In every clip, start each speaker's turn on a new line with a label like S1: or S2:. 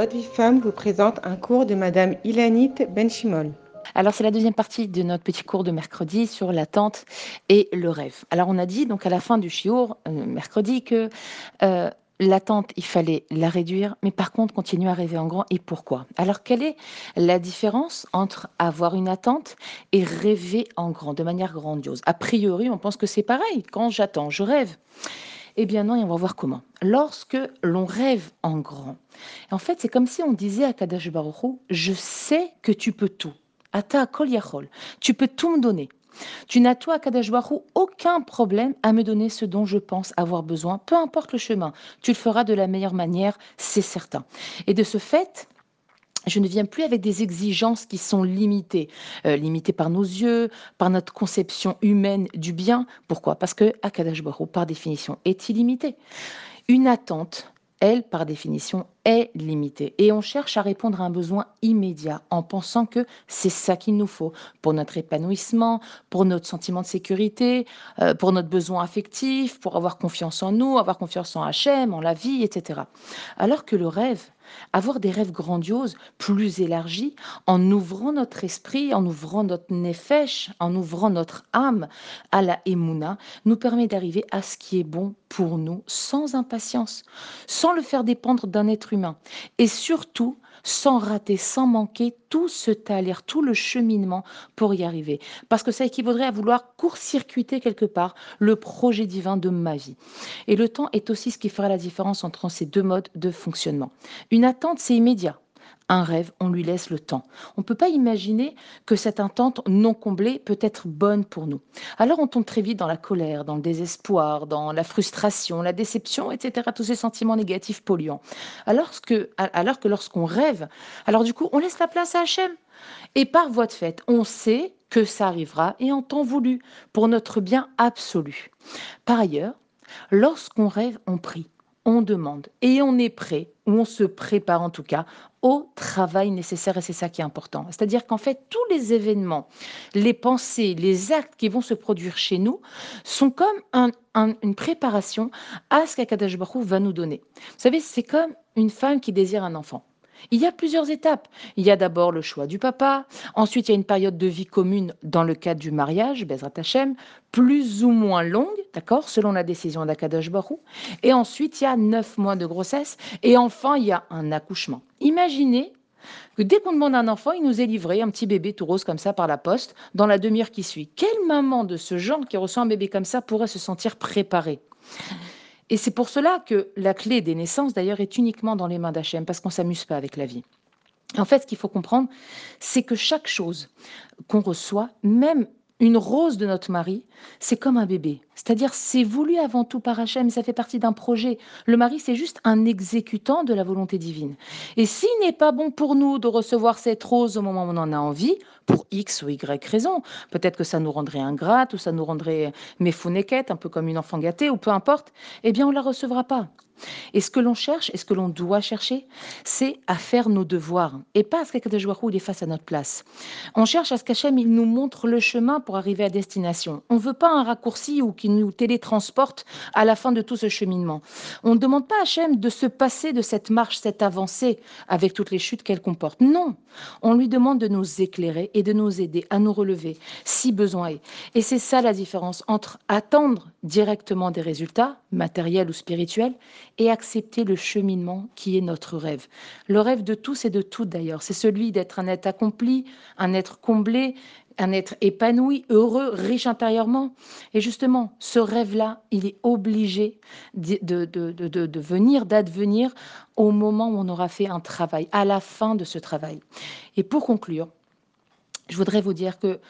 S1: Votre vie femme vous présente un cours de Madame Ilanit Benchimol.
S2: Alors c'est la deuxième partie de notre petit cours de mercredi sur l'attente et le rêve. Alors on a dit donc à la fin du chiour euh, mercredi que euh, l'attente il fallait la réduire, mais par contre continuer à rêver en grand. Et pourquoi? Alors quelle est la différence entre avoir une attente et rêver en grand, de manière grandiose? A priori on pense que c'est pareil. Quand j'attends, je rêve. Eh bien non, et on va voir comment. Lorsque l'on rêve en grand, en fait, c'est comme si on disait à Kadash Baruch je sais que tu peux tout. Ata kol yachol. Tu peux tout me donner. Tu n'as toi, Kadash Baruch aucun problème à me donner ce dont je pense avoir besoin, peu importe le chemin. Tu le feras de la meilleure manière, c'est certain. Et de ce fait, je ne viens plus avec des exigences qui sont limitées, euh, limitées par nos yeux, par notre conception humaine du bien. Pourquoi? Parce que Akadash Baruch par définition, est illimité. Une attente, elle, par définition, est limitée. Et on cherche à répondre à un besoin immédiat en pensant que c'est ça qu'il nous faut pour notre épanouissement, pour notre sentiment de sécurité, euh, pour notre besoin affectif, pour avoir confiance en nous, avoir confiance en Hachem, en la vie, etc. Alors que le rêve, avoir des rêves grandioses, plus élargis, en ouvrant notre esprit, en ouvrant notre nefesh, en ouvrant notre âme à la émouna, nous permet d'arriver à ce qui est bon pour nous sans impatience, sans le faire dépendre d'un être humain. Et surtout, sans rater, sans manquer tout ce talir, tout le cheminement pour y arriver. Parce que ça équivaudrait à vouloir court-circuiter quelque part le projet divin de ma vie. Et le temps est aussi ce qui fera la différence entre ces deux modes de fonctionnement. Une attente, c'est immédiat un rêve, on lui laisse le temps. On ne peut pas imaginer que cette attente non comblée peut être bonne pour nous. Alors on tombe très vite dans la colère, dans le désespoir, dans la frustration, la déception, etc., tous ces sentiments négatifs polluants. Alors que, alors que lorsqu'on rêve, alors du coup, on laisse la place à Hachem. Et par voie de fait, on sait que ça arrivera et en temps voulu, pour notre bien absolu. Par ailleurs, lorsqu'on rêve, on prie on demande et on est prêt, ou on se prépare en tout cas, au travail nécessaire et c'est ça qui est important. C'est-à-dire qu'en fait, tous les événements, les pensées, les actes qui vont se produire chez nous sont comme une préparation à ce qu'Akadash Baruch va nous donner. Vous savez, c'est comme une femme qui désire un enfant. Il y a plusieurs étapes. Il y a d'abord le choix du papa, ensuite il y a une période de vie commune dans le cadre du mariage, Bezrat Hashem, plus ou moins longue, d'accord, selon la décision d'Akadosh Barou, et ensuite il y a neuf mois de grossesse, et enfin il y a un accouchement. Imaginez que dès qu'on demande un enfant, il nous est livré un petit bébé tout rose comme ça par la poste dans la demi-heure qui suit. Quelle maman de ce genre qui reçoit un bébé comme ça pourrait se sentir préparée? Et c'est pour cela que la clé des naissances, d'ailleurs, est uniquement dans les mains d'Hachem, parce qu'on ne s'amuse pas avec la vie. En fait, ce qu'il faut comprendre, c'est que chaque chose qu'on reçoit, même une rose de notre mari, c'est comme un bébé. C'est-à-dire, c'est voulu avant tout par Hachem, ça fait partie d'un projet. Le mari, c'est juste un exécutant de la volonté divine. Et s'il n'est pas bon pour nous de recevoir cette rose au moment où on en a envie, pour X ou Y raison, peut-être que ça nous rendrait ingrate ou ça nous rendrait méfounéquette, un peu comme une enfant gâtée, ou peu importe, eh bien, on ne la recevra pas. Et ce que l'on cherche, et ce que l'on doit chercher, c'est à faire nos devoirs, et pas à ce qu'Akadosh il est face à notre place. On cherche à ce qu'Hachem, il nous montre le chemin pour arriver à destination. On ne veut pas un raccourci ou qui nous télétransporte à la fin de tout ce cheminement. On ne demande pas à Hachem de se passer de cette marche, cette avancée, avec toutes les chutes qu'elle comporte. Non, on lui demande de nous éclairer et de nous aider à nous relever, si besoin est. Et c'est ça la différence entre attendre directement des résultats, matériels ou spirituels, et accepter le cheminement qui est notre rêve. Le rêve de tous et de toutes d'ailleurs, c'est celui d'être un être accompli, un être comblé, un être épanoui, heureux, riche intérieurement. Et justement, ce rêve-là, il est obligé de, venir, d'advenir au moment où on aura fait un travail, à la fin de ce travail. Et pour conclure, je voudrais vous dire que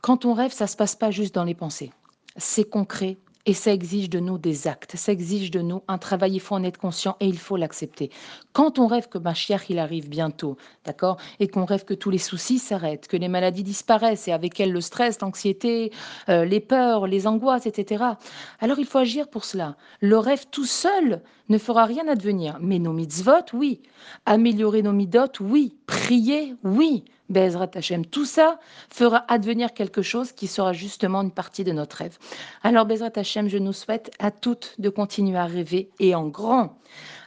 S2: quand on rêve, ça ne se passe pas juste dans les pensées. C'est concret, et ça exige de nous des actes, ça exige de nous un travail, il faut en être conscient et il faut l'accepter. Quand on rêve que Mashiach il arrive bientôt, d'accord, et qu'on rêve que tous les soucis s'arrêtent, que les maladies disparaissent et avec elles le stress, l'anxiété, euh, les peurs, les angoisses, etc. Alors il faut agir pour cela. Le rêve tout seul ne fera rien advenir. Mais nos mitzvot, oui. Améliorer nos midot, oui. Prier, oui. Bezrat Hashem, tout ça fera advenir quelque chose qui sera justement une partie de notre rêve. Alors Bezrat Hashem, je nous souhaite à toutes de continuer à rêver et en grand,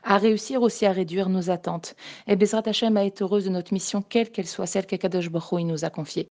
S2: à réussir aussi à réduire nos attentes. Et Bezrat Hashem à être heureuse de notre mission, quelle qu'elle soit, celle qu'Akadosh Baruch nous a confiée.